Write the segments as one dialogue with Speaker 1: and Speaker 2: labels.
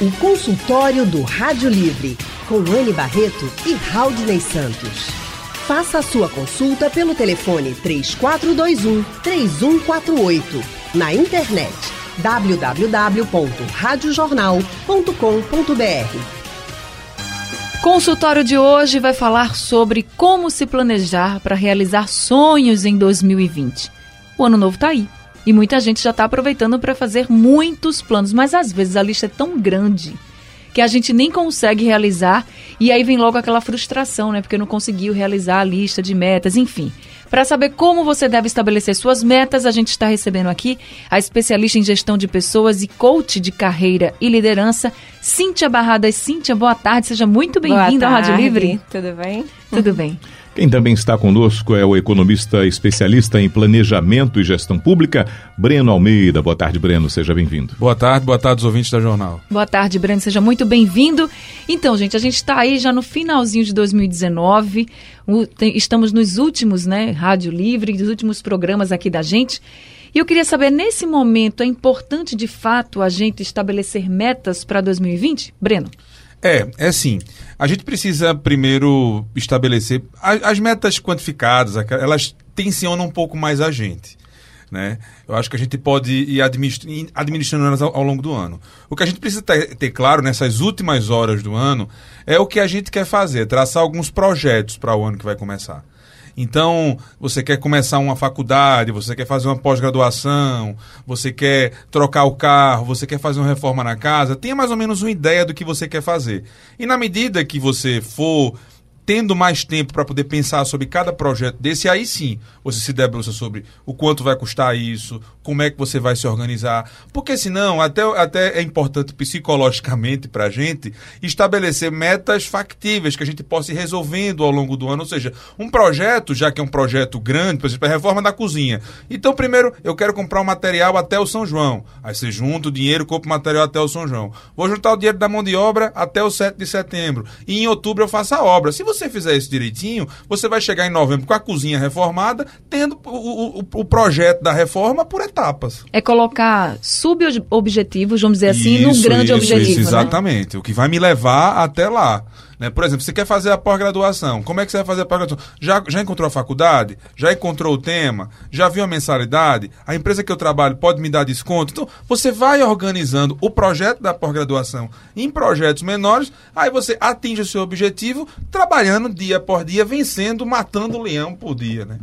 Speaker 1: O consultório do Rádio Livre, com Anne Barreto e Raudney Santos. Faça a sua consulta pelo telefone 3421 3148. Na internet www.radiojornal.com.br.
Speaker 2: Consultório de hoje vai falar sobre como se planejar para realizar sonhos em 2020. O ano novo está aí. E muita gente já está aproveitando para fazer muitos planos, mas às vezes a lista é tão grande que a gente nem consegue realizar e aí vem logo aquela frustração, né? Porque não conseguiu realizar a lista de metas, enfim. Para saber como você deve estabelecer suas metas, a gente está recebendo aqui a especialista em gestão de pessoas e coach de carreira e liderança, Cíntia Barradas. Cíntia, boa tarde, seja muito bem-vinda ao Rádio Livre.
Speaker 3: Tudo bem?
Speaker 2: Tudo bem.
Speaker 4: Quem também está conosco é o economista especialista em planejamento e gestão pública, Breno Almeida. Boa tarde, Breno, seja bem-vindo.
Speaker 5: Boa tarde, boa tarde, os ouvintes da Jornal.
Speaker 2: Boa tarde, Breno, seja muito bem-vindo. Então, gente, a gente está aí já no finalzinho de 2019, estamos nos últimos, né, Rádio Livre, dos últimos programas aqui da gente. E eu queria saber, nesse momento, é importante de fato a gente estabelecer metas para 2020? Breno?
Speaker 5: É, é assim. A gente precisa primeiro estabelecer as, as metas quantificadas, elas tensionam um pouco mais a gente. Né? Eu acho que a gente pode ir administrando elas ao, ao, longo do ano. O que a gente precisa ter, ter, claro nessas últimas horas do ano é o que a gente quer fazer, traçar alguns projetos para o ano que vai começar. Então, você quer começar uma faculdade, você quer fazer uma pós-graduação, você quer trocar o carro, você quer fazer uma reforma na casa, tenha mais ou menos uma ideia do que você quer fazer. E na medida que você for tendo mais tempo para poder pensar sobre cada projeto desse, aí sim você se debruça sobre o quanto vai custar isso, como é que você vai se organizar. Porque senão, até, até é importante psicologicamente para a gente estabelecer metas factíveis que a gente possa ir resolvendo ao longo do ano. Ou seja, um projeto, já que é um projeto grande, por exemplo, a reforma da cozinha. Então, primeiro, eu quero comprar o um material até o São João. Aí você junta o dinheiro, compra o material até o São João. Vou juntar o dinheiro da mão de obra até o 7 de setembro. E em outubro eu faço a obra. Se você fizer isso direitinho, você vai chegar em novembro com a cozinha reformada, tendo o, o, o projeto da reforma por etapas.
Speaker 2: É colocar subobjetivos, vamos dizer assim,
Speaker 5: isso,
Speaker 2: no grande
Speaker 5: isso,
Speaker 2: objetivo. Isso,
Speaker 5: né? exatamente. Né? O que vai me levar até lá. Né? Por exemplo, você quer fazer a pós-graduação. Como é que você vai fazer a pós-graduação? Já, já encontrou a faculdade? Já encontrou o tema? Já viu a mensalidade? A empresa que eu trabalho pode me dar desconto? Então, você vai organizando o projeto da pós-graduação em projetos menores, aí você atinge o seu objetivo trabalhando dia por dia, vencendo, matando o leão por dia, né?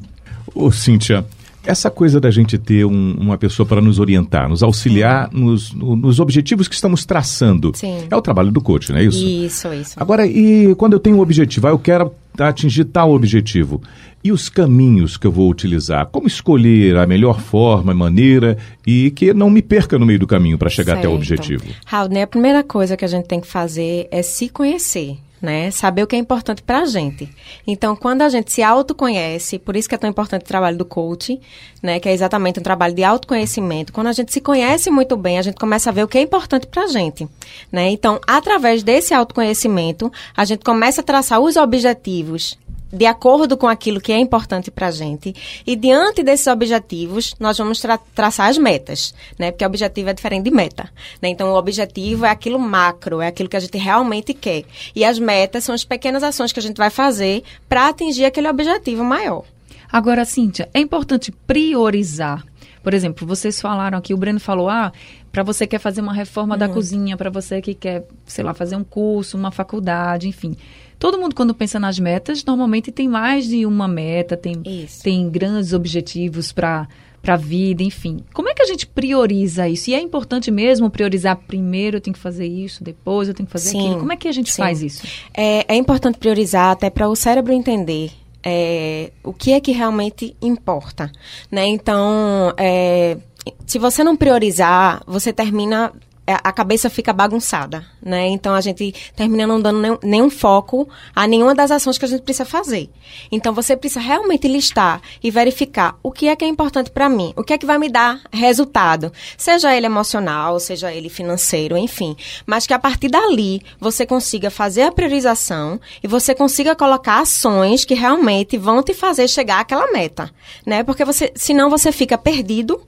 Speaker 4: Ô, Cíntia, essa coisa da gente ter um, uma pessoa para nos orientar, nos auxiliar nos, nos, objetivos que estamos traçando.
Speaker 3: Sim.
Speaker 4: É o trabalho do coach, não é isso?
Speaker 3: Isso, isso.
Speaker 4: Agora, e quando eu tenho um objetivo, ah, eu quero atingir tal objetivo. E os caminhos que eu vou utilizar? Como escolher a melhor forma, maneira e que não me perca no meio do caminho para chegar certo. até o objetivo?
Speaker 3: Raul, né, a primeira coisa que a gente tem que fazer é se conhecer né? Saber o que é importante para a gente. Então, quando a gente se autoconhece, por isso que é tão importante o trabalho do coach, né? Que é exatamente um trabalho de autoconhecimento. Quando a gente se conhece muito bem, a gente começa a ver o que é importante para a gente, né? Então, através desse autoconhecimento, a gente começa a traçar os objetivos de acordo com aquilo que é importante para a gente. E diante desses objetivos, nós vamos tra traçar as metas, né? Porque objetivo é diferente de meta. Né? Então, o objetivo é aquilo macro, é aquilo que a gente realmente quer. E as metas são as pequenas ações que a gente vai fazer para atingir aquele objetivo maior.
Speaker 2: Agora, Cíntia, é importante priorizar. Por exemplo, vocês falaram aqui, o Breno falou, ah, para você que quer fazer uma reforma uhum. da cozinha, para você que quer, sei lá, fazer um curso, uma faculdade, enfim. Todo mundo, quando pensa nas metas, normalmente tem mais de uma meta, tem, tem grandes objetivos para para a vida, enfim. Como é que a gente prioriza isso? E é importante mesmo priorizar primeiro eu tenho que fazer isso, depois eu tenho que fazer sim, aquilo. Como é que a gente sim. faz isso?
Speaker 3: É, é importante priorizar até para o cérebro entender é, o que é que realmente importa, né? Então, é, se você não priorizar, você termina a cabeça fica bagunçada, né? Então a gente termina não dando nenhum, nenhum, foco a nenhuma das ações que a gente precisa fazer. Então você precisa realmente listar e verificar o que é que é importante para mim, o que é que vai me dar resultado, seja ele emocional, seja ele financeiro, enfim. Mas que a partir dali você consiga fazer a priorização e você consiga colocar ações que realmente vão te fazer chegar àquela meta, né? Porque você, senão você fica perdido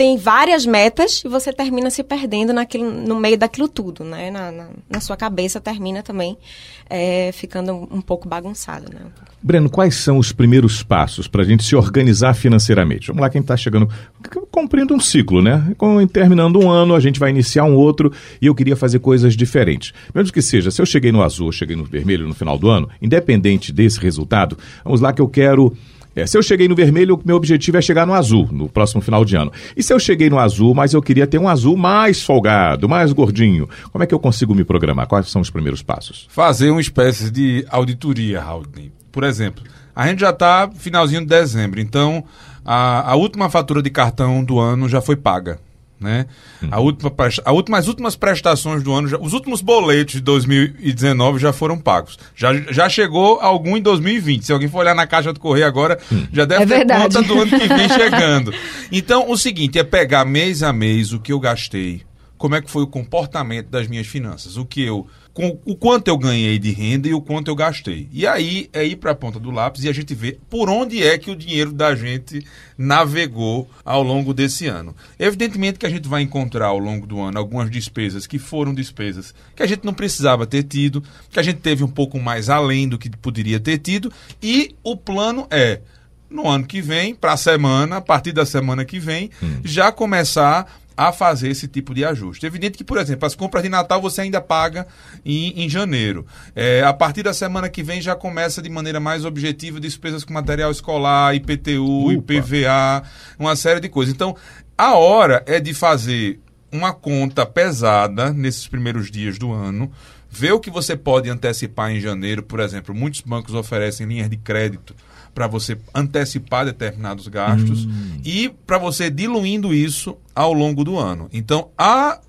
Speaker 3: tem várias metas e você termina se perdendo naquilo, no meio daquilo tudo, né? Na, na, na sua cabeça termina também é, ficando um pouco bagunçado, né?
Speaker 4: Breno, quais são os primeiros passos para a gente se organizar financeiramente? Vamos lá, quem está chegando, cumprindo um ciclo, né? Terminando um ano, a gente vai iniciar um outro e eu queria fazer coisas diferentes. Mesmo que seja, se eu cheguei no azul, cheguei no vermelho no final do ano, independente desse resultado, vamos lá que eu quero é, se eu cheguei no vermelho, meu objetivo é chegar no azul no próximo final de ano. E se eu cheguei no azul, mas eu queria ter um azul mais folgado, mais gordinho, como é que eu consigo me programar? Quais são os primeiros passos?
Speaker 5: Fazer uma espécie de auditoria, Raul. Por exemplo, a gente já está finalzinho de dezembro, então a, a última fatura de cartão do ano já foi paga né? Uhum. A última, a última, as últimas prestações do ano, já, os últimos boletos de 2019 já foram pagos. Já, já chegou algum em 2020. Se alguém for olhar na caixa do correio agora, uhum. já deve é ter verdade. conta do ano que vem chegando. Então, o seguinte é pegar mês a mês o que eu gastei, como é que foi o comportamento das minhas finanças, o que eu com o quanto eu ganhei de renda e o quanto eu gastei. E aí é ir para a ponta do lápis e a gente vê por onde é que o dinheiro da gente navegou ao longo desse ano. Evidentemente que a gente vai encontrar ao longo do ano algumas despesas que foram despesas que a gente não precisava ter tido, que a gente teve um pouco mais além do que poderia ter tido, e o plano é no ano que vem, para a semana, a partir da semana que vem, hum. já começar a fazer esse tipo de ajuste. Evidente que, por exemplo, as compras de Natal você ainda paga em, em janeiro. É, a partir da semana que vem já começa de maneira mais objetiva despesas com material escolar, IPTU, Upa. IPVA, uma série de coisas. Então, a hora é de fazer uma conta pesada nesses primeiros dias do ano, ver o que você pode antecipar em janeiro, por exemplo, muitos bancos oferecem linhas de crédito para você antecipar determinados gastos hum. e para você diluindo isso ao longo do ano. Então, a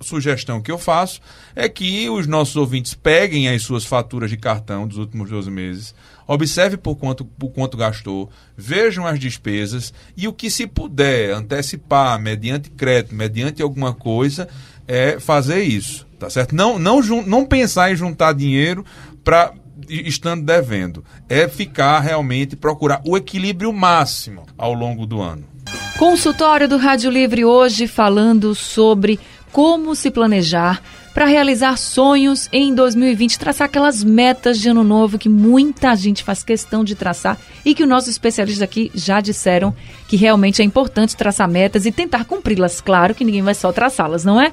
Speaker 5: sugestão que eu faço é que os nossos ouvintes peguem as suas faturas de cartão dos últimos 12 meses, observe por quanto, por quanto gastou, vejam as despesas e o que se puder antecipar mediante crédito, mediante alguma coisa, é fazer isso, tá certo? Não, não, não pensar em juntar dinheiro para estando devendo. É ficar realmente, procurar o equilíbrio máximo ao longo do ano.
Speaker 2: Consultório do Rádio Livre hoje falando sobre como se planejar para realizar sonhos em 2020, traçar aquelas metas de ano novo que muita gente faz questão de traçar e que os nossos especialistas aqui já disseram que realmente é importante traçar metas e tentar cumpri-las. Claro que ninguém vai só traçá-las, não é?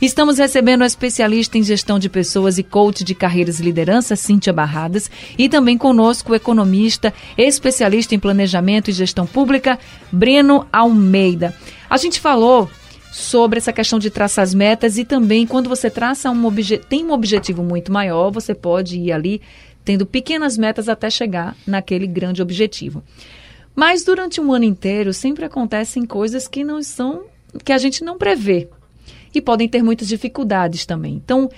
Speaker 2: Estamos recebendo a especialista em gestão de pessoas e coach de carreiras e liderança, Cíntia Barradas, e também conosco o economista, especialista em planejamento e gestão pública, Breno Almeida. A gente falou sobre essa questão de traçar as metas e também quando você traça um tem um objetivo muito maior, você pode ir ali tendo pequenas metas até chegar naquele grande objetivo. Mas durante um ano inteiro sempre acontecem coisas que não são que a gente não prevê podem ter muitas dificuldades também. Então,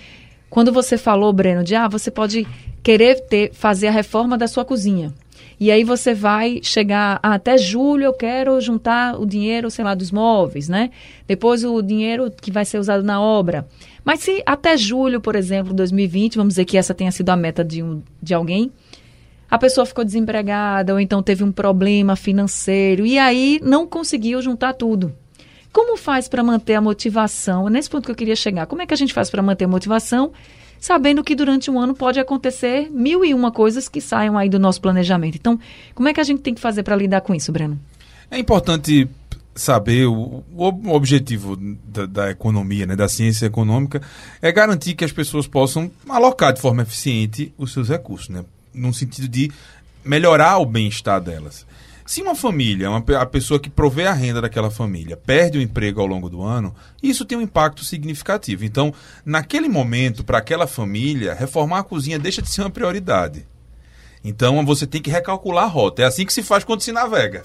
Speaker 2: quando você falou, Breno, de ah, você pode querer ter, fazer a reforma da sua cozinha. E aí você vai chegar ah, até julho eu quero juntar o dinheiro, sei lá, dos móveis, né? Depois o dinheiro que vai ser usado na obra. Mas se até julho, por exemplo, 2020, vamos dizer que essa tenha sido a meta de, um, de alguém, a pessoa ficou desempregada ou então teve um problema financeiro e aí não conseguiu juntar tudo. Como faz para manter a motivação? É nesse ponto que eu queria chegar. Como é que a gente faz para manter a motivação, sabendo que durante um ano pode acontecer mil e uma coisas que saiam aí do nosso planejamento? Então, como é que a gente tem que fazer para lidar com isso, Breno?
Speaker 5: É importante saber o, o objetivo da, da, economia, né, da ciência econômica, é garantir que as pessoas possam alocar de forma eficiente os seus recursos, né, no sentido de melhorar o bem-estar delas. Se uma família, uma, a pessoa que provê a renda daquela família, perde o emprego ao longo do ano, isso tem um impacto significativo. Então, naquele momento, para aquela família, reformar a cozinha deixa de ser uma prioridade. Então você tem que recalcular a rota. É assim que se faz quando se navega.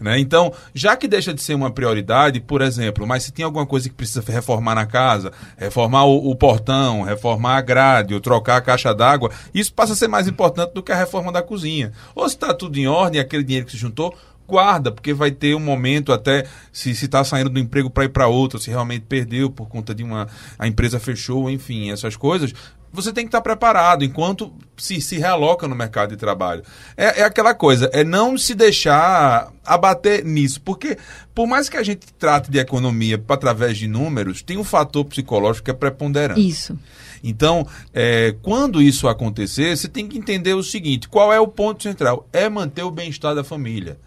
Speaker 5: Né? Então, já que deixa de ser uma prioridade, por exemplo, mas se tem alguma coisa que precisa reformar na casa, reformar o, o portão, reformar a grade, ou trocar a caixa d'água, isso passa a ser mais importante do que a reforma da cozinha. Ou se está tudo em ordem, aquele dinheiro que se juntou, guarda, porque vai ter um momento até se está saindo do emprego para ir para outro, se realmente perdeu por conta de uma a empresa fechou, enfim, essas coisas, você tem que estar preparado enquanto se, se realoca no mercado de trabalho. É, é aquela coisa, é não se deixar abater nisso, porque por mais que a gente trate de economia através de números, tem um fator psicológico que é preponderante.
Speaker 2: Isso.
Speaker 5: Então, é, quando isso acontecer, você tem que entender o seguinte: qual é o ponto central? É manter o bem-estar da família.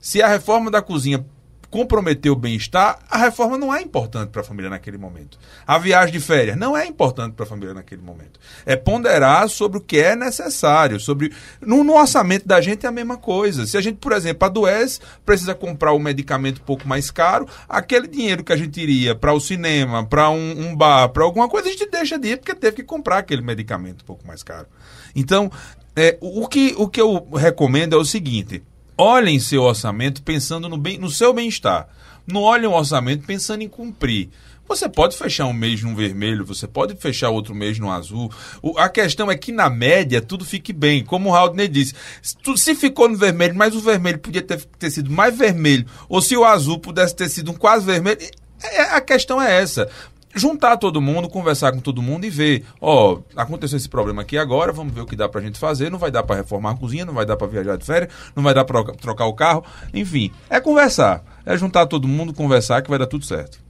Speaker 5: Se a reforma da cozinha comprometer o bem-estar, a reforma não é importante para a família naquele momento. A viagem de férias não é importante para a família naquele momento. É ponderar sobre o que é necessário, sobre no, no, orçamento da gente é a mesma coisa. Se a gente, por exemplo, adoece, precisa comprar um medicamento um pouco mais caro, aquele dinheiro que a gente iria para o cinema, para um, um, bar, para alguma coisa, a gente deixa de ir porque teve que comprar aquele medicamento um pouco mais caro. Então, é, o, que, o que eu recomendo é o seguinte: olhem seu orçamento pensando no, bem, no seu bem-estar. Não olhem o orçamento pensando em cumprir. Você pode fechar um mês no vermelho, você pode fechar outro mês no azul. O, a questão é que, na média, tudo fique bem. Como o Haldner disse, se, se ficou no vermelho, mas o vermelho podia ter, ter sido mais vermelho, ou se o azul pudesse ter sido um quase vermelho, é, a questão é essa juntar todo mundo, conversar com todo mundo e ver, ó, aconteceu esse problema aqui agora, vamos ver o que dá pra gente fazer, não vai dar para reformar a cozinha, não vai dar para viajar de férias, não vai dar para trocar o carro, enfim, é conversar, é juntar todo mundo, conversar que vai dar tudo certo.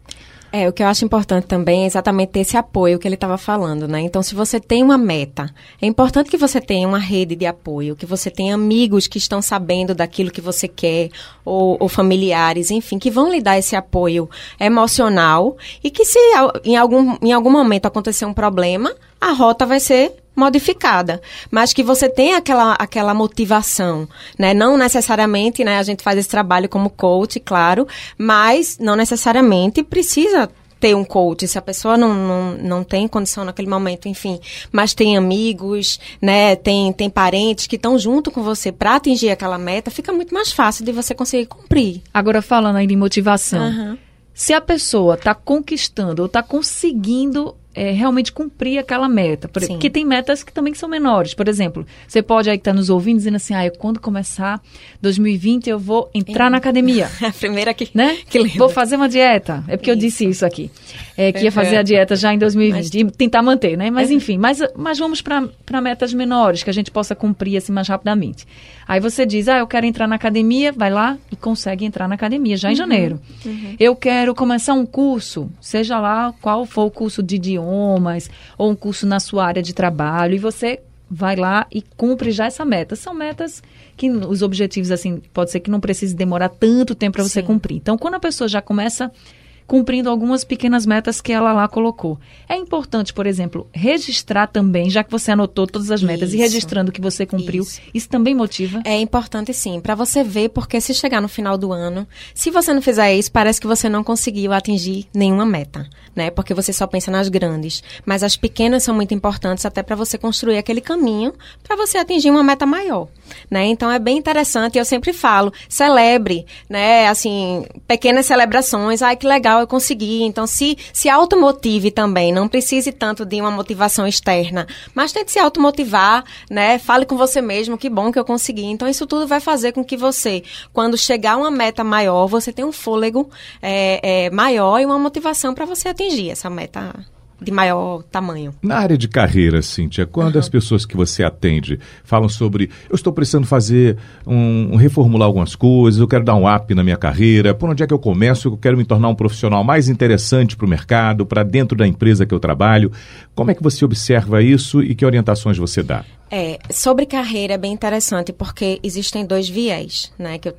Speaker 3: É, o que eu acho importante também é exatamente ter esse apoio que ele estava falando, né? Então, se você tem uma meta, é importante que você tenha uma rede de apoio, que você tenha amigos que estão sabendo daquilo que você quer, ou, ou familiares, enfim, que vão lhe dar esse apoio emocional e que se em algum, em algum momento acontecer um problema, a rota vai ser modificada, mas que você tenha aquela, aquela motivação, né? Não necessariamente, né? A gente faz esse trabalho como coach, claro, mas não necessariamente precisa ter um coach, se a pessoa não, não, não tem condição naquele momento, enfim, mas tem amigos, né, tem, tem parentes que estão junto com você para atingir aquela meta, fica muito mais fácil de você conseguir cumprir.
Speaker 2: Agora, falando aí de motivação, uhum. se a pessoa está conquistando ou está conseguindo é, realmente cumprir aquela meta. Porque tem metas que também são menores. Por exemplo, você pode aí estar tá nos ouvindo dizendo assim, ah, quando começar 2020 eu vou entrar na academia.
Speaker 3: a primeira que,
Speaker 2: né?
Speaker 3: que lembra.
Speaker 2: Vou fazer uma dieta. É porque isso. eu disse isso aqui. É, que ia fazer a dieta já em 2020 mas, e tentar manter, né? Mas enfim, mas, mas vamos para metas menores que a gente possa cumprir assim mais rapidamente. Aí você diz, ah, eu quero entrar na academia, vai lá e consegue entrar na academia já em uhum. janeiro. Uhum. Eu quero começar um curso, seja lá qual for o curso de idiomas ou um curso na sua área de trabalho, e você vai lá e cumpre já essa meta. São metas que os objetivos, assim, pode ser que não precise demorar tanto tempo para você cumprir. Então, quando a pessoa já começa cumprindo algumas pequenas metas que ela lá colocou. É importante, por exemplo, registrar também, já que você anotou todas as metas isso. e registrando que você cumpriu, isso. isso também motiva?
Speaker 3: É importante sim, para você ver, porque se chegar no final do ano, se você não fizer isso, parece que você não conseguiu atingir nenhuma meta, né? Porque você só pensa nas grandes, mas as pequenas são muito importantes até para você construir aquele caminho para você atingir uma meta maior, né? Então é bem interessante, eu sempre falo, celebre, né? Assim, pequenas celebrações, ai que legal legal, eu consegui. Então, se, se automotive também, não precise tanto de uma motivação externa, mas tente se automotivar, né? Fale com você mesmo, que bom que eu consegui. Então, isso tudo vai fazer com que você, quando chegar a uma meta maior, você tenha um fôlego é, é, maior e uma motivação para você atingir essa meta de maior tamanho.
Speaker 4: Na área de carreira, Cíntia, quando uhum. as pessoas que você atende falam sobre eu estou precisando fazer um, um, reformular algumas coisas, eu quero dar um up na minha carreira, por onde é que eu começo? Eu quero me tornar um profissional mais interessante para o mercado, para dentro da empresa que eu trabalho. Como é que você observa isso e que orientações você dá?
Speaker 3: É, sobre carreira é bem interessante porque existem dois viés, né, que eu,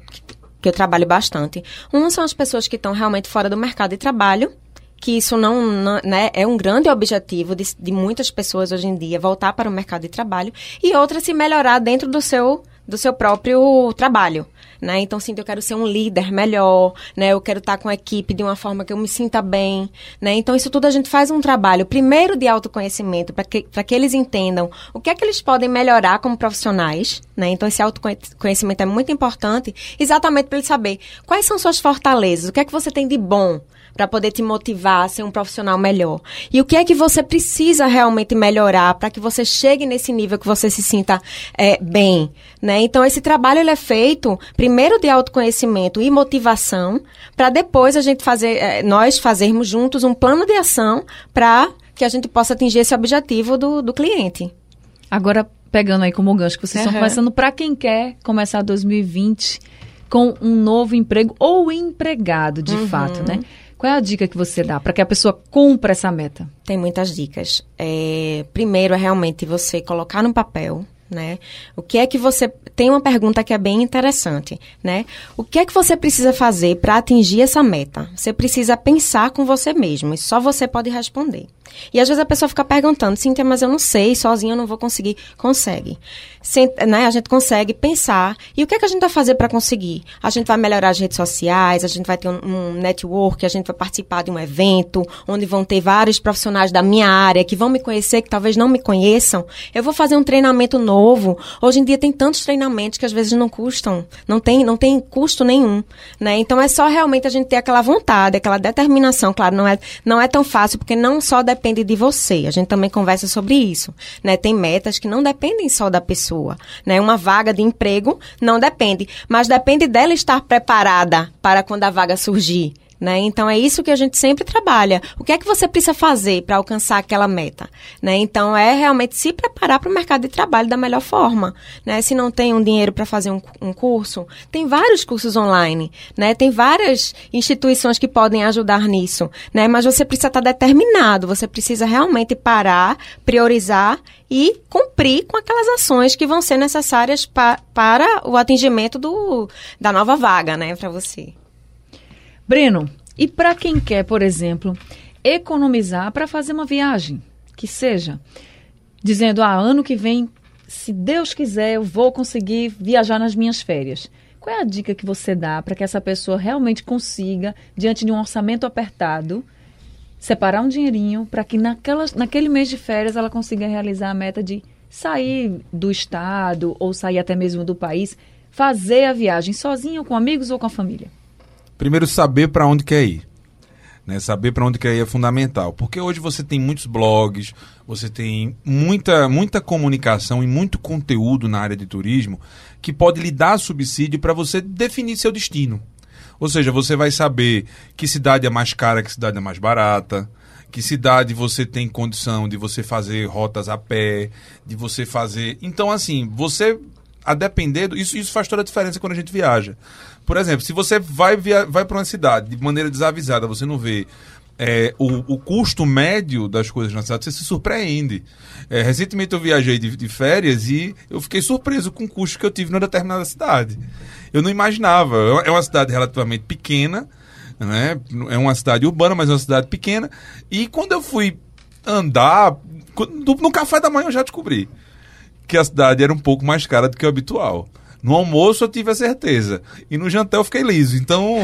Speaker 3: que eu trabalho bastante. Um são as pessoas que estão realmente fora do mercado de trabalho que isso não, não né, é um grande objetivo de, de, muitas pessoas hoje em dia voltar para o mercado de trabalho e outra se melhorar dentro do seu do seu próprio trabalho. Né? Então, sim, eu quero ser um líder melhor, né? Eu quero estar com a equipe de uma forma que eu me sinta bem, né? Então, isso tudo a gente faz um trabalho, primeiro de autoconhecimento, para que, que eles entendam o que é que eles podem melhorar como profissionais, né? Então, esse autoconhecimento é muito importante, exatamente para eles saber quais são suas fortalezas, o que é que você tem de bom, para poder te motivar a ser um profissional melhor. E o que é que você precisa realmente melhorar para que você chegue nesse nível que você se sinta é, bem, né? Então esse trabalho ele é feito primeiro de autoconhecimento e motivação, para depois a gente fazer, é, nós fazermos juntos um plano de ação para que a gente possa atingir esse objetivo do, do cliente.
Speaker 2: Agora, pegando aí como gancho que vocês uhum. estão conversando, para quem quer começar 2020 com um novo emprego ou empregado, de uhum. fato, né? Qual é a dica que você dá para que a pessoa cumpra essa meta?
Speaker 3: Tem muitas dicas. É, primeiro é realmente você colocar no papel né? O que é que você tem uma pergunta que é bem interessante, né? O que é que você precisa fazer para atingir essa meta? Você precisa pensar com você mesmo e só você pode responder. E às vezes a pessoa fica perguntando, Cíntia, mas eu não sei, sozinha eu não vou conseguir. Consegue. Sem, né, a gente consegue pensar. E o que é que a gente vai fazer para conseguir? A gente vai melhorar as redes sociais, a gente vai ter um, um, network, a gente vai participar de um evento, onde vão ter vários profissionais da minha área que vão me conhecer, que talvez não me conheçam. Eu vou fazer um treinamento novo. Hoje em dia tem tantos treinamentos que às vezes não custam, não tem, não tem custo nenhum. Né? Então é só realmente a gente ter aquela vontade, aquela determinação. Claro, não é, não é tão fácil, porque não só depende depende de você. A gente também conversa sobre isso, né? Tem metas que não dependem só da pessoa, né? Uma vaga de emprego não depende, mas depende dela estar preparada para quando a vaga surgir, né? Então é isso que a gente sempre trabalha. O que é que você precisa fazer para alcançar aquela meta? Né? Então é realmente se preparar para o mercado de trabalho da melhor forma. Né? Se não tem um dinheiro para fazer um, um, curso, tem vários cursos online, né? tem várias instituições que podem ajudar nisso. Né? Mas você precisa estar determinado, você precisa realmente parar, priorizar e cumprir com aquelas ações que vão ser necessárias pa para o atingimento do, da nova vaga né, para você.
Speaker 2: Breno, e para quem quer, por exemplo, economizar para fazer uma viagem, que seja dizendo, ah, ano que vem, se Deus quiser, eu vou conseguir viajar nas minhas férias. Qual é a dica que você dá para que essa pessoa realmente consiga, diante de um orçamento apertado, separar um dinheirinho para que naquela, naquele mês de férias ela consiga realizar a meta de sair do estado ou sair até mesmo do país, fazer a viagem sozinha, com amigos ou com a família?
Speaker 5: Primeiro saber para onde quer ir. Né? Saber para onde quer ir é fundamental, porque hoje você tem muitos blogs, você tem muita, muita comunicação e muito conteúdo na área de turismo que pode lhe dar subsídio para você definir seu destino. Ou seja, você vai saber que cidade é mais cara, que cidade é mais barata, que cidade você tem condição de você fazer rotas a pé, de você fazer. Então, assim, você a depender do, isso, isso faz toda a diferença quando a gente viaja. Por exemplo, se você vai, vai para uma cidade de maneira desavisada, você não vê é, o, o, custo médio das coisas na cidade, você se surpreende. É, recentemente eu viajei de, de, férias e eu fiquei surpreso com o custo que eu tive numa determinada cidade. Eu não imaginava. É uma cidade relativamente pequena, né? é uma cidade urbana, mas é uma cidade pequena. E quando eu fui andar, no café da manhã eu já descobri que a cidade era um pouco mais cara do que o habitual. No almoço eu tive a certeza. E no jantar eu fiquei liso. Então.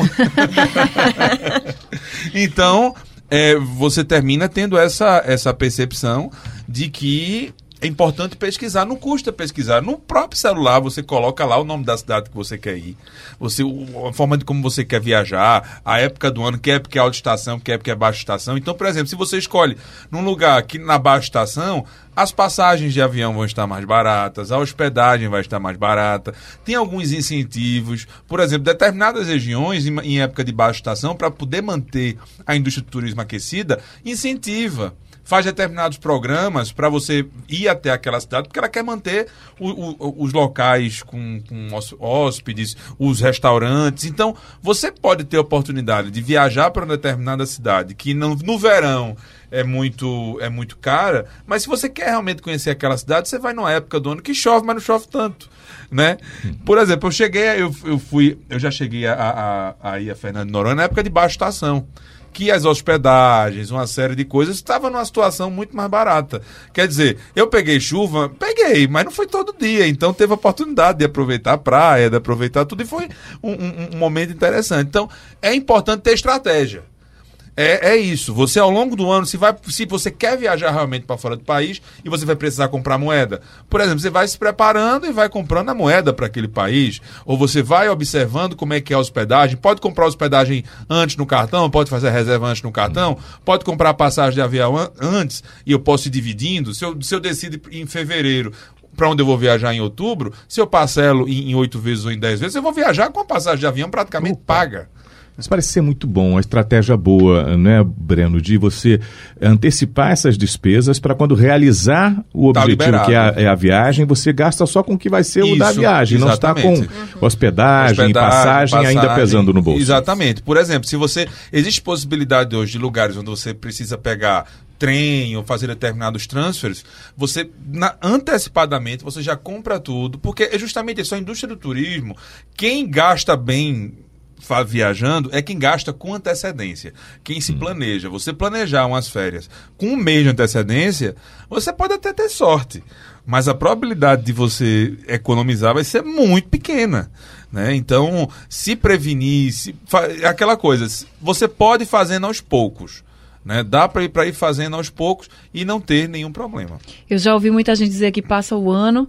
Speaker 5: então, é, você termina tendo essa, essa percepção de que é importante pesquisar, não custa pesquisar. No próprio celular você coloca lá o nome da cidade que você quer ir, você, a forma de como você quer viajar, a época do ano, que época é alta estação, que época é baixa estação. Então, por exemplo, se você escolhe num lugar que na baixa estação, as passagens de avião vão estar mais baratas, a hospedagem vai estar mais barata, tem alguns incentivos, por exemplo, determinadas regiões em época de baixa estação, para poder manter a indústria do turismo aquecida, incentiva faz determinados programas para você ir até aquela cidade, porque ela quer manter o, o, os locais com, com hóspedes, os restaurantes. Então, você pode ter a oportunidade de viajar para uma determinada cidade, que no, no verão é muito, é muito cara, mas se você quer realmente conhecer aquela cidade, você vai numa época do ano que chove, mas não chove tanto. Né? Por exemplo, eu cheguei, eu, eu fui, eu já cheguei a, a, a ir a Fernando Noronha na época de baixa estação que as hospedagens, uma série de coisas, estava numa situação muito mais barata. Quer dizer, eu peguei chuva, peguei, mas não foi todo dia, então teve a oportunidade de aproveitar a praia, de aproveitar tudo, e foi um, um, um momento interessante. Então, é importante ter estratégia. É, é isso. Você, ao longo do ano, se, vai, se você quer viajar realmente para fora do país e você vai precisar comprar moeda, por exemplo, você vai se preparando e vai comprando a moeda para aquele país. Ou você vai observando como é que é a hospedagem. Pode comprar hospedagem antes no cartão, pode fazer a reserva antes no cartão, pode comprar a passagem de avião an antes e eu posso ir dividindo. Se eu, se eu decido em fevereiro para onde eu vou viajar em outubro, se eu parcelo em oito vezes ou em dez vezes, eu vou viajar com a passagem de avião praticamente Opa. paga
Speaker 4: Mas parece ser muito bom, uma estratégia boa, né, Breno, de você antecipar essas despesas para quando realizar o
Speaker 5: Tá
Speaker 4: objetivo que é a, é a viagem, você gasta só com o que vai ser o da
Speaker 5: Isso,
Speaker 4: viagem, não está com
Speaker 5: exatamente.
Speaker 4: hospedagem, passagem, ainda
Speaker 5: passagem.
Speaker 4: pesando no bolso.
Speaker 5: Exatamente. Por exemplo, se você. Existe possibilidade hoje de lugares onde você precisa pegar trem ou fazer determinados transfers, você na- antecipadamente você já compra tudo, porque é justamente isso, a indústria do turismo, quem gasta bem viajando é quem gasta com antecedência, quem se planeja. Você planejar umas férias com um mês de antecedência, você pode até ter sorte, mas a probabilidade de você economizar vai ser muito pequena. Né? Então, se prevenir, se, fa- é aquela coisa, você pode fazendo aos poucos. Né? Dá para ir, pra ir fazendo aos poucos e não ter nenhum problema.
Speaker 2: Eu já ouvi muita gente dizer que passa o ano,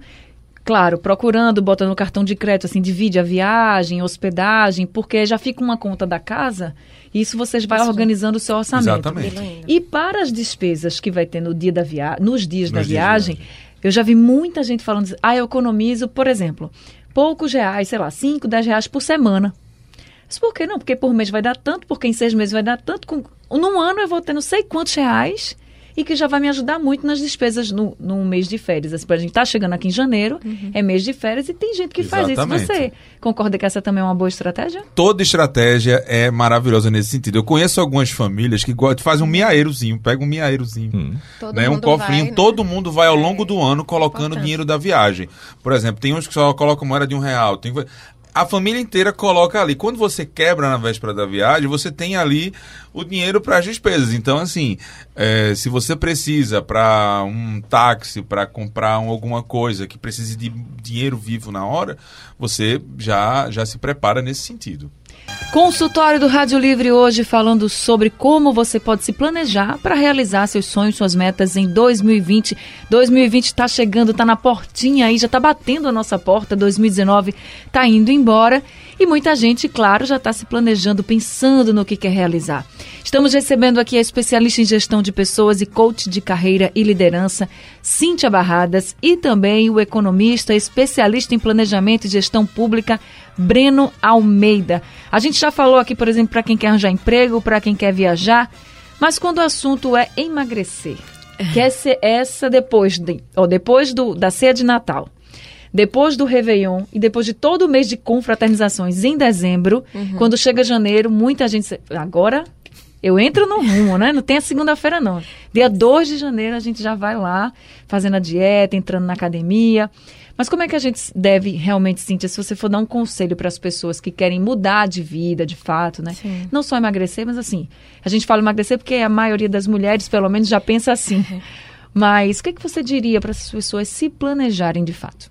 Speaker 2: claro, procurando, botando no cartão de crédito, assim, divide a viagem, hospedagem, porque já fica uma conta da casa, e isso você vai organizando o seu orçamento.
Speaker 5: Exatamente.
Speaker 2: E para as despesas que vai ter no dia da via... nos dias da
Speaker 5: Nos dias da
Speaker 2: viagem, eu já vi muita gente falando, ah, eu economizo, por exemplo, poucos reais, sei lá, 5, 10 reais por semana. Mas por que não? Porque por mês vai dar tanto, porque em seis meses vai dar tanto. Com... Num ano eu vou ter não sei quantos reais e que já vai me ajudar muito nas despesas no, num mês de férias. Assim, a gente está chegando aqui em janeiro, é mês de férias e tem gente que faz isso.
Speaker 5: Exatamente.
Speaker 2: Você concorda que essa também é uma boa estratégia?
Speaker 5: Toda estratégia é maravilhosa nesse sentido. Eu conheço algumas famílias que fazer um miaeirozinho, pega um miaeirozinho,
Speaker 3: Todo
Speaker 5: né, um
Speaker 3: mundo
Speaker 5: cofrinho,
Speaker 3: vai, né?
Speaker 5: todo mundo vai ao longo do ano colocando
Speaker 3: Importante.
Speaker 5: dinheiro da viagem. Por exemplo, tem uns que só colocam moeda de um real. Tem... A família inteira coloca ali. Quando você quebra na véspera da viagem, você tem ali o dinheiro para as despesas. Então, assim, é, se você precisa para um táxi, para comprar um- alguma coisa que precise de dinheiro vivo na hora, você já, já se prepara nesse sentido.
Speaker 2: Consultório do Rádio Livre hoje falando sobre como você pode se planejar para realizar seus sonhos, suas metas em 2020. 2020 está chegando, está na portinha aí, já está batendo a nossa porta. 2019 está indo embora e muita gente, claro, já está se planejando, pensando no que quer realizar. Estamos recebendo aqui a especialista em gestão de pessoas e coach de carreira e liderança, Cíntia Barradas, e também o economista, especialista em planejamento e gestão pública, Breno Almeida. A gente já falou aqui, por exemplo, para quem quer arranjar emprego, para quem quer viajar, mas quando o assunto é emagrecer, que essa, essa depois, de, ó, depois do, da ceia de Natal, depois do Réveillon e depois de todo o mês de confraternizações em dezembro, quando chega janeiro, muita gente. Agora eu entro no rumo, né? Não tem a segunda-feira, não. Dia 2 de janeiro a gente já vai lá fazendo a dieta, entrando na academia. Mas como é que a gente deve realmente, Cíntia, se você for dar um conselho para as pessoas que querem mudar de vida, de fato, né?
Speaker 3: Sim.
Speaker 2: Não só emagrecer, mas assim, a gente fala emagrecer porque a maioria das mulheres, pelo menos, já pensa assim. Mas o que, que você diria para as pessoas se planejarem de fato?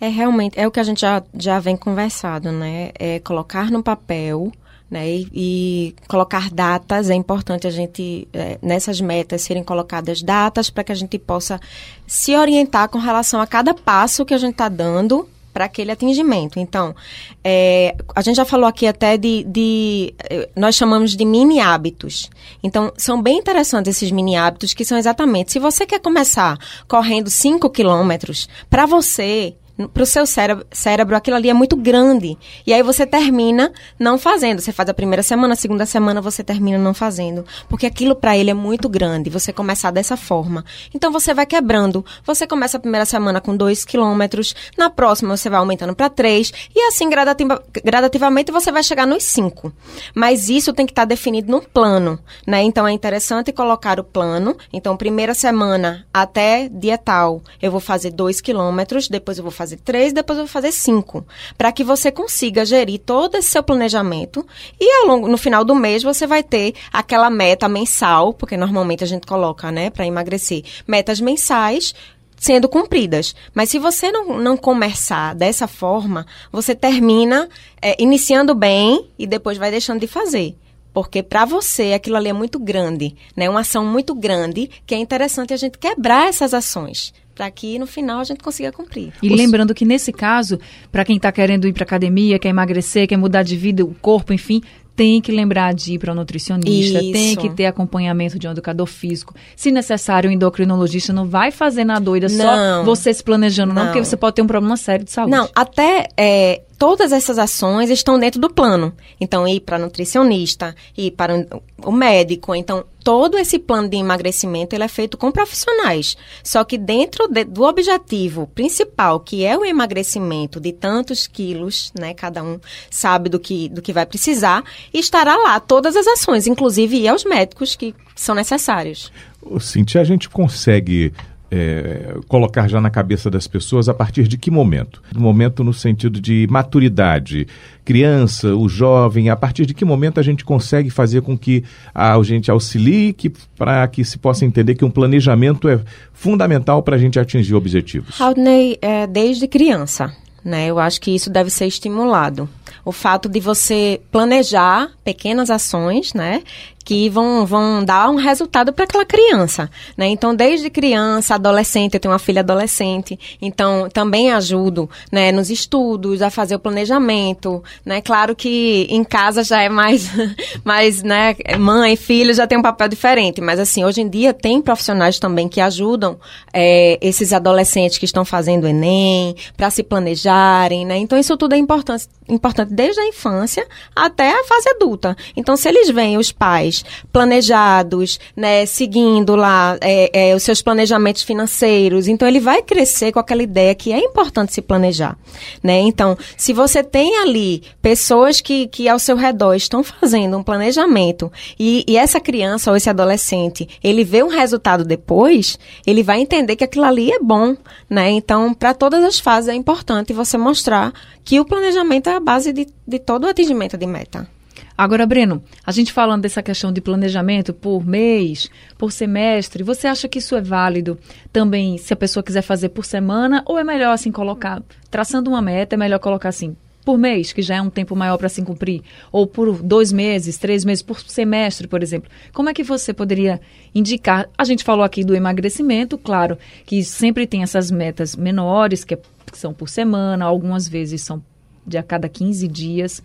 Speaker 3: É realmente, é o que a gente já, já vem conversado, né? É colocar no papel, né? E, e colocar datas, é importante a gente, é, nessas metas, serem colocadas datas para que a gente possa se orientar com relação a cada passo que a gente está dando para aquele atingimento. Então, é, a gente já falou aqui até de, de, eh, nós chamamos de mini hábitos. Então, são bem interessantes esses mini hábitos que são exatamente, se você quer começar correndo 5 quilômetros, para você, para o seu cérebro, cérebro, aquilo ali é muito grande. E aí você termina não fazendo. Você faz a primeira semana, a segunda semana você termina não fazendo. Porque aquilo para ele é muito grande. Você começar dessa forma. Então você vai quebrando. Você começa a primeira semana com 2 quilômetros. Na próxima você vai aumentando para 3. E assim gradativa- gradativamente você vai chegar nos 5. Mas isso tem que estar definido num plano. Né? Então é interessante colocar o plano. Então, primeira semana até dia tal, eu vou fazer 2 quilômetros. Depois eu vou fazer 3. Depois eu vou fazer 5. Para que você consiga gerir todo esse seu planejamento. E ao longo, no final do mês você vai ter aquela meta mensal, porque normalmente a gente coloca, né, para emagrecer, metas mensais sendo cumpridas. Mas se você não, não começar dessa forma, você termina é, iniciando bem e depois vai deixando de fazer. Porque para você aquilo ali é muito grande, né? Uma ação muito grande que é interessante a gente quebrar essas ações para que no final a gente consiga cumprir.
Speaker 2: E
Speaker 3: Os-
Speaker 2: lembrando que nesse caso, para quem está querendo ir para academia, quer emagrecer, quer mudar de vida, o corpo, enfim, tem que lembrar de ir para o nutricionista,
Speaker 3: Isso.
Speaker 2: tem que ter acompanhamento de um educador físico. Se necessário, um endocrinologista não vai fazer na doida só
Speaker 3: Não.
Speaker 2: você se planejando, não,
Speaker 3: Não.
Speaker 2: porque você pode ter um problema sério de saúde.
Speaker 3: Não, até é, todas essas ações estão dentro do plano. Então, ir para nutricionista, ir para o médico. Então, todo esse plano de emagrecimento ele é feito com profissionais. Só que dentro de, do objetivo principal, que é o emagrecimento de tantos quilos, né? Cada um sabe do que, do que vai precisar, estará lá todas as ações, inclusive ir aos médicos que são necessários.
Speaker 4: Cintia, a gente consegue é, colocar já na cabeça das pessoas a partir de que momento? Do momento no sentido de maturidade, criança, o jovem, a partir de que momento a gente consegue fazer com que a gente auxilie para que se possa entender que um planejamento é fundamental para a gente atingir objetivos?
Speaker 3: Aldney, é, desde criança. Né? Eu acho que isso deve ser estimulado. O fato de você planejar pequenas ações, né? Que vão, vão dar um resultado para aquela criança, né? Então, desde criança, adolescente, eu tenho uma filha adolescente, então também ajudo, né, nos estudos, a fazer o planejamento, né? Claro que em casa já é mais, mais, né, mãe, filho já tem um papel diferente, mas assim, hoje em dia tem profissionais também que ajudam é, esses adolescentes que estão fazendo Enem, para se planejarem, né? Então, isso tudo é importante, importante desde a infância até a fase adulta. Então, se eles veem os pais planejados, né, seguindo lá é, é, os seus planejamentos financeiros. Então, ele vai crescer com aquela ideia que é importante se planejar, né? Então, se você tem ali pessoas que, que ao seu redor estão fazendo um planejamento e, e essa criança ou esse adolescente, ele vê um resultado depois, ele vai entender que aquilo ali é bom, né? Então, para todas as fases é importante você mostrar que o planejamento é base de, de todo o atingimento de meta.
Speaker 2: Agora, Breno, a gente falando dessa questão de planejamento por mês, por semestre, você acha que isso é válido também se a pessoa quiser fazer por semana ou é melhor assim colocar, traçando uma meta, é melhor colocar assim, por mês, que já é um tempo maior para se cumprir, ou por dois meses, três meses, por semestre, por exemplo. Como é que você poderia indicar? A gente falou aqui do emagrecimento, claro, que sempre tem essas metas menores, que, é, que são por semana, algumas vezes são de a cada 15 dias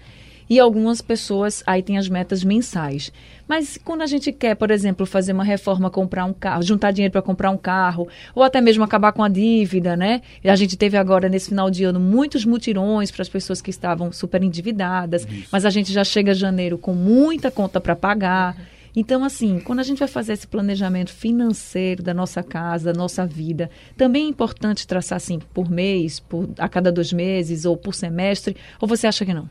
Speaker 2: e algumas pessoas aí têm as metas mensais. Mas quando a gente quer, por exemplo, fazer uma reforma, comprar um carro, juntar dinheiro para comprar um carro, ou até mesmo acabar com a dívida, né? E a gente teve agora, nesse final de ano, muitos mutirões para as pessoas que estavam super endividadas, Isso. mas a gente já chega a janeiro com muita conta para pagar. Então, assim, quando a gente vai fazer esse planejamento financeiro da nossa casa, da nossa vida, também é importante traçar assim por mês, por a cada dois meses ou por semestre, ou você acha que não?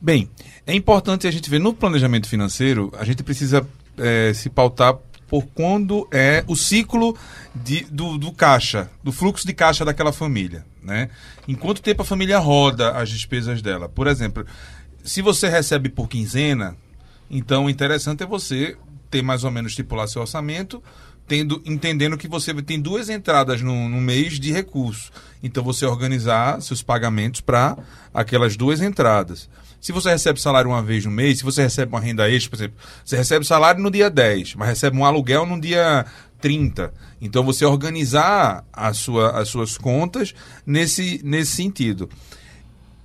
Speaker 5: Bem, é importante a gente ver no planejamento financeiro, a gente precisa é, se pautar por quando é o ciclo de, do, do, caixa, do fluxo de caixa daquela família. Né? Em quanto tempo a família roda as despesas dela. Por exemplo, se você recebe por quinzena, então o interessante é você ter mais ou menos estipular seu orçamento, tendo, entendendo que você tem duas entradas no, no mês de recurso. Então você organizar seus pagamentos para aquelas duas entradas. Se você recebe salário uma vez no mês, se você recebe uma renda extra, por exemplo, você recebe salário no dia 10, mas recebe um aluguel no dia 30. Então você organizar a sua, as suas contas nesse, nesse sentido.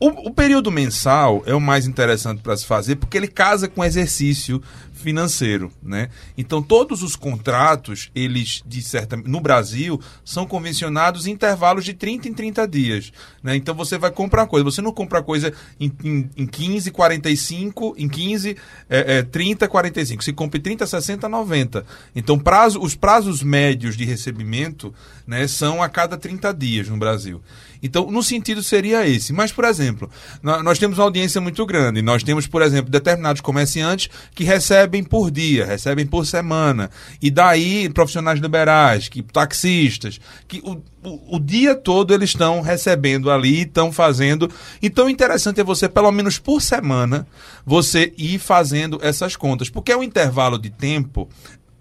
Speaker 5: O, o período mensal é o mais interessante para se fazer porque ele casa com exercício financeiro, né? Então todos os contratos, eles de certa no Brasil são convencionados em intervalos de 30 em 30 dias, né? Então você vai comprar coisa, você não compra coisa em, em, em 15, 45, em 15, é, é, 30, 45, se compra em 30, 60, 90. Então prazo, os prazos médios de recebimento, né, são a cada 30 dias no Brasil. Então, no sentido seria esse. Mas, por exemplo, nós temos uma audiência muito grande. Nós temos, por exemplo, determinados comerciantes que recebem por dia, recebem por semana. E daí, profissionais liberais, que taxistas, que o, o, o dia todo eles estão recebendo ali, estão fazendo. Então, o interessante é você, pelo menos por semana, você ir fazendo essas contas. Porque é um intervalo de tempo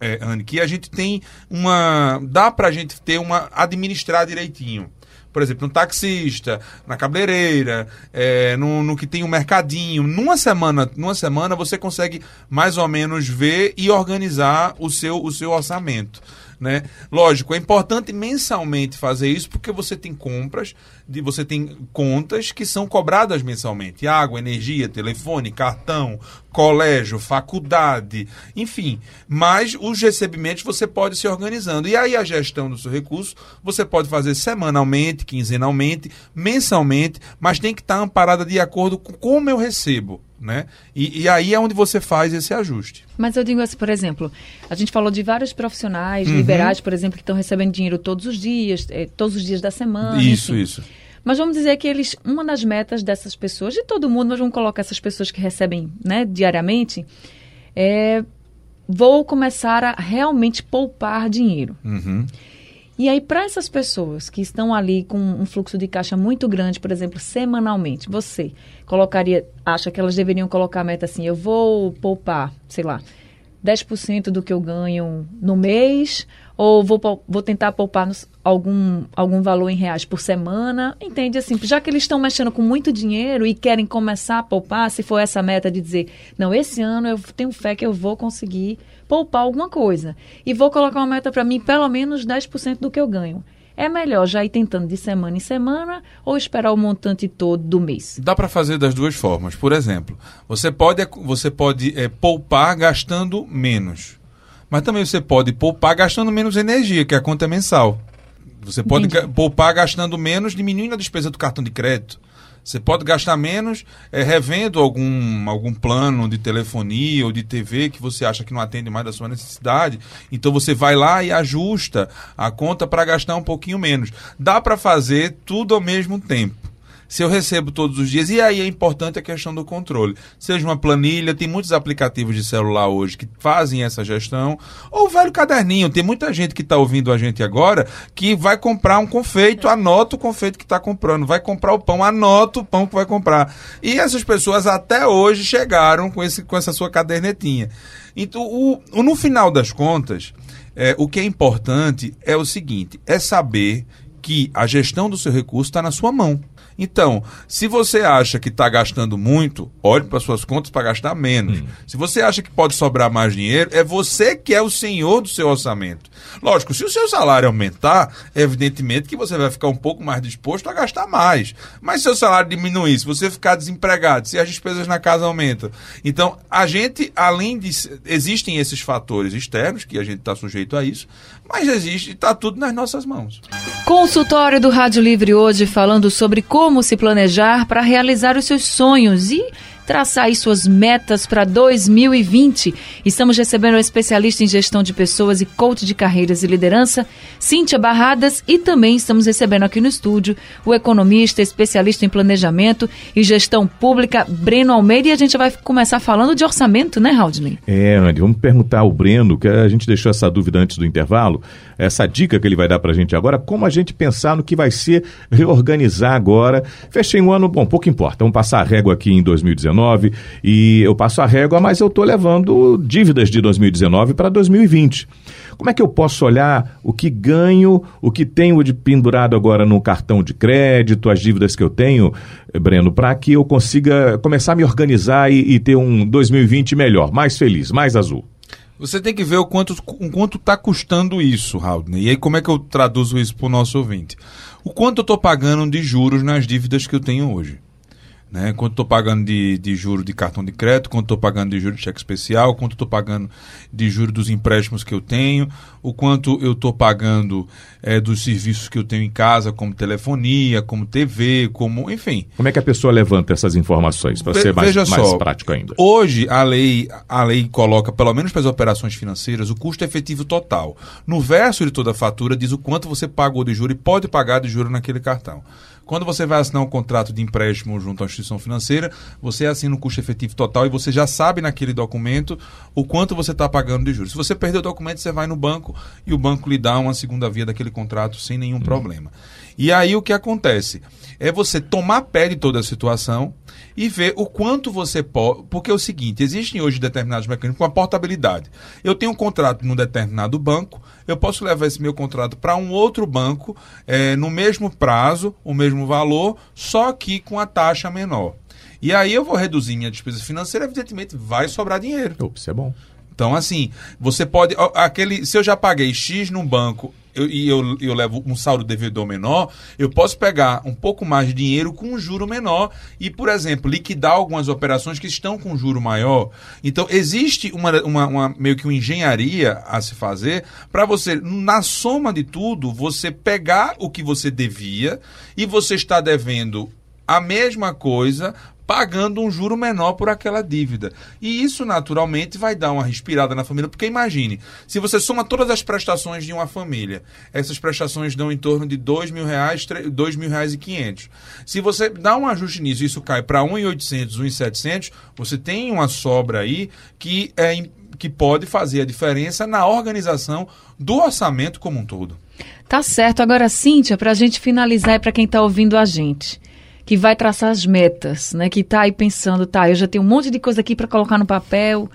Speaker 5: é, Anne, que a gente tem uma. dá para a gente ter uma. administrar direitinho por exemplo, no taxista, na cabeleireira, é, no, no, que tem um mercadinho. Numa semana, numa semana você consegue mais ou menos ver e organizar o seu, o seu orçamento. Né? Lógico, é importante mensalmente fazer isso porque você tem compras, de, você tem contas que são cobradas mensalmente. Água, energia, telefone, cartão, colégio, faculdade, enfim. Mas os recebimentos você pode se organizando. E aí a gestão do seu recurso você pode fazer semanalmente quinzenalmente, mensalmente, mas tem que estar amparada de acordo com como eu recebo. Né? E, e, aí é onde você faz esse ajuste.
Speaker 2: Mas eu digo assim, por exemplo, a gente falou de vários profissionais uhum. liberais, por exemplo, que estão recebendo dinheiro todos os dias, eh, todos os dias da semana.
Speaker 5: Isso,
Speaker 2: enfim.
Speaker 5: isso.
Speaker 2: Mas vamos dizer que eles, uma das metas dessas pessoas, de todo mundo, mas vamos colocar essas pessoas que recebem né, diariamente, é vou começar a realmente poupar dinheiro.
Speaker 5: Uhum.
Speaker 2: E aí, para essas pessoas que estão ali com um fluxo de caixa muito grande, por exemplo, semanalmente, você colocaria, acha que elas deveriam colocar a meta assim, eu vou poupar, sei lá, 10% do que eu ganho no mês, ou vou, vou tentar poupar algum, algum valor em reais por semana. Entende assim, já que eles estão mexendo com muito dinheiro e querem começar a poupar, se for essa meta de dizer, não, esse ano eu tenho fé que eu vou conseguir poupar alguma coisa. E vou colocar uma meta para mim, pelo menos 10% do que eu ganho. É melhor já ir tentando de semana em semana ou esperar o montante todo do mês?
Speaker 5: Dá para fazer das duas formas. Por exemplo, você pode, você pode é, poupar gastando menos. Mas também você pode poupar gastando menos energia, que é a conta mensal. Você pode ga poupar gastando menos, diminuindo a despesa do cartão de crédito. Você pode gastar menos é, revendo algum, algum plano de telefonia ou de TV que você acha que não atende mais da sua necessidade. Então você vai lá e ajusta a conta para gastar um pouquinho menos. Dá para fazer tudo ao mesmo tempo se eu recebo todos os dias. E aí é importante a questão do controle. Seja uma planilha, tem muitos aplicativos de celular hoje que fazem essa gestão. Ou o velho caderninho. Tem muita gente que está ouvindo a gente agora que vai comprar um confeito, anota o confeito que está comprando. Vai comprar o pão, anota o pão que vai comprar. E essas pessoas até hoje chegaram com, esse, com essa sua cadernetinha. Então, o, o no final das contas, é, o que é importante é o seguinte: é saber que a gestão do seu recurso está na sua mão. Então, se você acha que está gastando muito, olhe para suas contas para gastar menos. Hum. Se você acha que pode sobrar mais dinheiro, é você que é o senhor do seu orçamento. Lógico, se o seu salário aumentar, evidentemente que você vai ficar um pouco mais disposto a gastar mais. Mas se o salário diminuir, se você ficar desempregado, se as despesas na casa aumentam. Então, a gente, além de. Existem esses fatores externos, que a gente está sujeito a isso, mas existe, está tudo nas nossas mãos.
Speaker 2: Consultório do Rádio Livre hoje falando sobre como se planejar para realizar os seus sonhos e traçar aí suas metas para 2020. Estamos recebendo a especialista em gestão de pessoas e coach de carreiras e liderança, Cíntia Barradas, e também estamos recebendo aqui no estúdio o economista, especialista em planejamento e gestão pública, Breno Almeida, e a gente vai começar falando de orçamento, né, Raudney?
Speaker 4: É, Andy, vamos perguntar ao Breno, que a gente deixou essa dúvida antes do intervalo, essa dica que ele vai dar para a gente agora, como a gente pensar no que vai ser reorganizar agora. Fechei um ano, bom, pouco importa, vamos passar a régua aqui em 2019, 2019 e eu passo a régua, mas eu estou levando dívidas de 2019 para 2020. Como é que eu posso olhar o que ganho, o que tenho de pendurado agora no cartão de crédito, as dívidas que eu tenho, Breno, para que eu consiga começar a me organizar e, e ter um 2020 melhor, mais feliz, mais azul?
Speaker 5: Você tem que ver o quanto o quanto está custando isso, Raul. E aí como é que eu traduzo isso para o nosso ouvinte? O quanto eu estou pagando de juros nas dívidas que eu tenho hoje? Né? Quanto estou pagando de, de juro de cartão de crédito, quanto estou pagando de juro de cheque especial, quanto estou pagando de juro dos empréstimos que eu tenho, o quanto eu estou pagando é, dos serviços que eu tenho em casa, como telefonia, como TV, como. enfim.
Speaker 4: Como é que a pessoa levanta essas informações para ser mais, mais prático ainda?
Speaker 5: Hoje a lei, a lei coloca, pelo menos para as operações financeiras, o custo efetivo total. No verso de toda a fatura diz o quanto você pagou de juro e pode pagar de juro naquele cartão. Quando você vai assinar um contrato de empréstimo junto à instituição financeira, você assina o custo efetivo total e você já sabe naquele documento o quanto você está pagando de juros. Se você perder o documento, você vai no banco e o banco lhe dá uma segunda via daquele contrato sem nenhum uhum. problema. E aí o que acontece? É você tomar pé de toda a situação e ver o quanto você pode. Porque é o seguinte: existem hoje determinados mecanismos com a portabilidade. Eu tenho um contrato num determinado banco, eu posso levar esse meu contrato para um outro banco é, no mesmo prazo, o mesmo valor, só que com a taxa menor. E aí eu vou reduzir minha despesa financeira, evidentemente vai sobrar dinheiro.
Speaker 4: Ops, isso é bom.
Speaker 5: Então, assim, você pode. Aquele, se eu já paguei X num banco eu, e eu, eu levo um saldo devedor menor, eu posso pegar um pouco mais de dinheiro com um juro menor e, por exemplo, liquidar algumas operações que estão com juro maior. Então, existe uma, uma, uma meio que uma engenharia a se fazer para você, na soma de tudo, você pegar o que você devia e você está devendo a mesma coisa pagando um juro menor por aquela dívida. E isso, naturalmente, vai dar uma respirada na família, porque imagine, se você soma todas as prestações de uma família, essas prestações dão em torno de dois mil reais, dois mil reais e quinhentos. Se você dá um ajuste nisso, isso cai para um e oitocentos, um e setecentos, você tem uma sobra aí que é que pode fazer a diferença na organização do orçamento como um todo.
Speaker 2: Tá certo. Agora, Cíntia, para a gente finalizar e para quem está ouvindo a gente que vai traçar as metas, né? Que está aí pensando, tá, eu já tenho um monte de coisa aqui para colocar no papel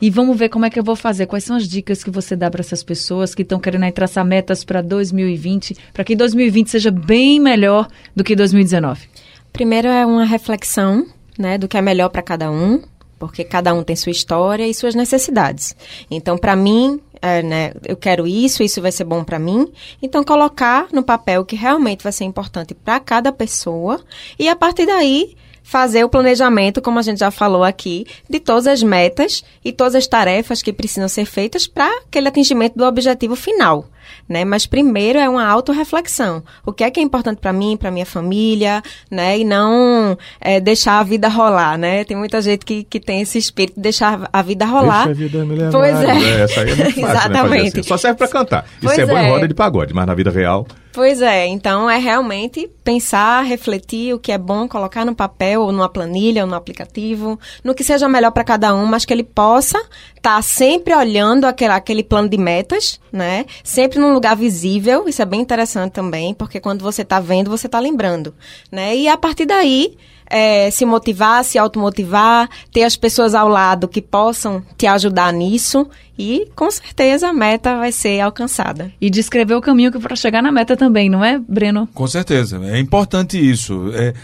Speaker 2: e vamos ver como é que eu vou fazer. Quais são as dicas que você dá para essas pessoas que estão querendo aí traçar metas para 2020, para que 2020 seja bem melhor do que 2019?
Speaker 3: Primeiro é uma reflexão, né, do que é melhor para cada um, porque cada um tem sua história e suas necessidades. Então, para mim, é, né, eu quero isso, isso vai ser bom para mim. Então, colocar no papel o que realmente vai ser importante para cada pessoa e a partir daí fazer o planejamento, como a gente já falou aqui, de todas as metas e todas as tarefas que precisam ser feitas para aquele atingimento do objetivo final né? Mas primeiro é uma autorreflexão. O que é que é importante para mim, para minha família, né? E não é, deixar a vida rolar, né? Tem muita gente que, que tem esse espírito de deixar a vida rolar.
Speaker 4: Deixa a vida me levar.
Speaker 3: Pois é.
Speaker 4: é essa aí é muito fácil, né,
Speaker 3: Exatamente.
Speaker 4: Né, assim. Só serve para cantar. Isso
Speaker 3: Pois
Speaker 4: é bom em
Speaker 3: é.
Speaker 4: roda de pagode, mas na vida real...
Speaker 3: Pois é, então é realmente pensar, refletir o que é bom colocar no papel, ou numa planilha, ou no aplicativo, no que seja melhor para cada um, mas que ele possa estar tá sempre olhando aquele, aquele plano de metas, né? Sempre num lugar visível, isso é bem interessante também, porque quando você está vendo, você está lembrando, né? E a partir daí, é, se motivar, se automotivar, ter as pessoas ao lado que possam te ajudar nisso e com certeza a meta vai ser alcançada.
Speaker 2: E descrever o caminho para chegar na meta também, não é, Breno?
Speaker 5: Com certeza. É importante isso. É,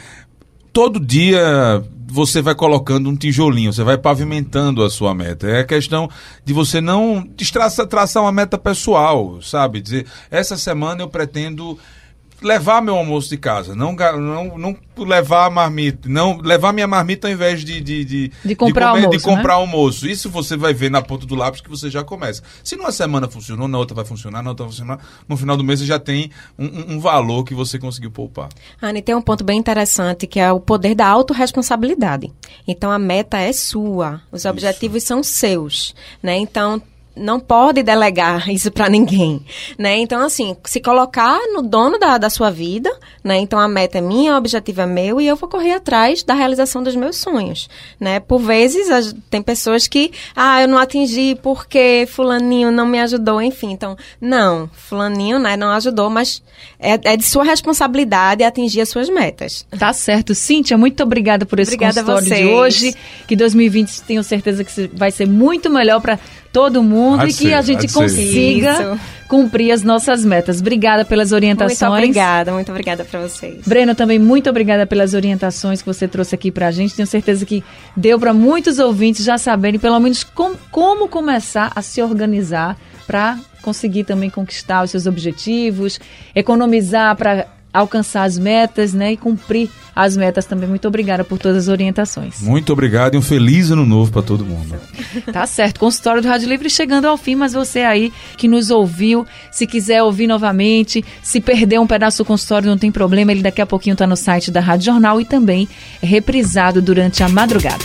Speaker 5: todo dia você vai colocando um tijolinho, você vai pavimentando a sua meta. É a questão de você não traçar, traçar uma meta pessoal, sabe? Dizer, essa semana eu pretendo levar meu almoço de casa, não, não, não levar a marmita, não levar minha marmita ao invés de de, de,
Speaker 2: de comprar,
Speaker 5: de comer,
Speaker 2: almoço,
Speaker 5: de comprar
Speaker 2: né?
Speaker 5: almoço. Isso você vai ver na ponta do lápis que você já começa. Se numa semana funcionou, na outra vai funcionar, na outra vai funcionar, no final do mês você já tem um, um, valor que você conseguiu poupar.
Speaker 3: Anne, tem um ponto bem interessante que é o poder da autorresponsabilidade. Então a meta é sua, os Isso. objetivos são seus, né? Então não pode delegar isso para ninguém, né? Então, assim, se colocar no dono da, da sua vida, né? Então, a meta é minha, o objetivo é meu e eu vou correr atrás da realização dos meus sonhos, né? Por vezes, as, tem pessoas que, ah, eu não atingi porque fulaninho não me ajudou, enfim. Então, não, fulaninho, né, não ajudou, mas é, é de sua responsabilidade atingir as suas metas.
Speaker 2: Tá certo. Cíntia, muito obrigada por esse
Speaker 3: Obrigada
Speaker 2: consultório de hoje. Que 2020 tenho certeza que vai ser muito melhor para todo mundo e que a gente consiga cumprir as nossas metas. Obrigada pelas orientações.
Speaker 3: Muito obrigada, muito obrigada para vocês.
Speaker 2: Breno, também muito obrigada pelas orientações que você trouxe aqui para a gente. Tenho certeza que deu para muitos ouvintes já saberem, pelo menos, com, como começar a se organizar para conseguir também conquistar os seus objetivos, economizar para alcançar as metas, né, e cumprir as metas também. Muito obrigada por todas as orientações.
Speaker 5: Muito obrigado e um feliz ano novo para todo mundo.
Speaker 2: Tá certo. Consultório do Rádio Livre chegando ao fim, mas você aí que nos ouviu, se quiser ouvir novamente, se perder um pedaço do consultório, não tem problema, ele daqui a pouquinho está no site da Rádio Jornal e também é reprisado durante a madrugada.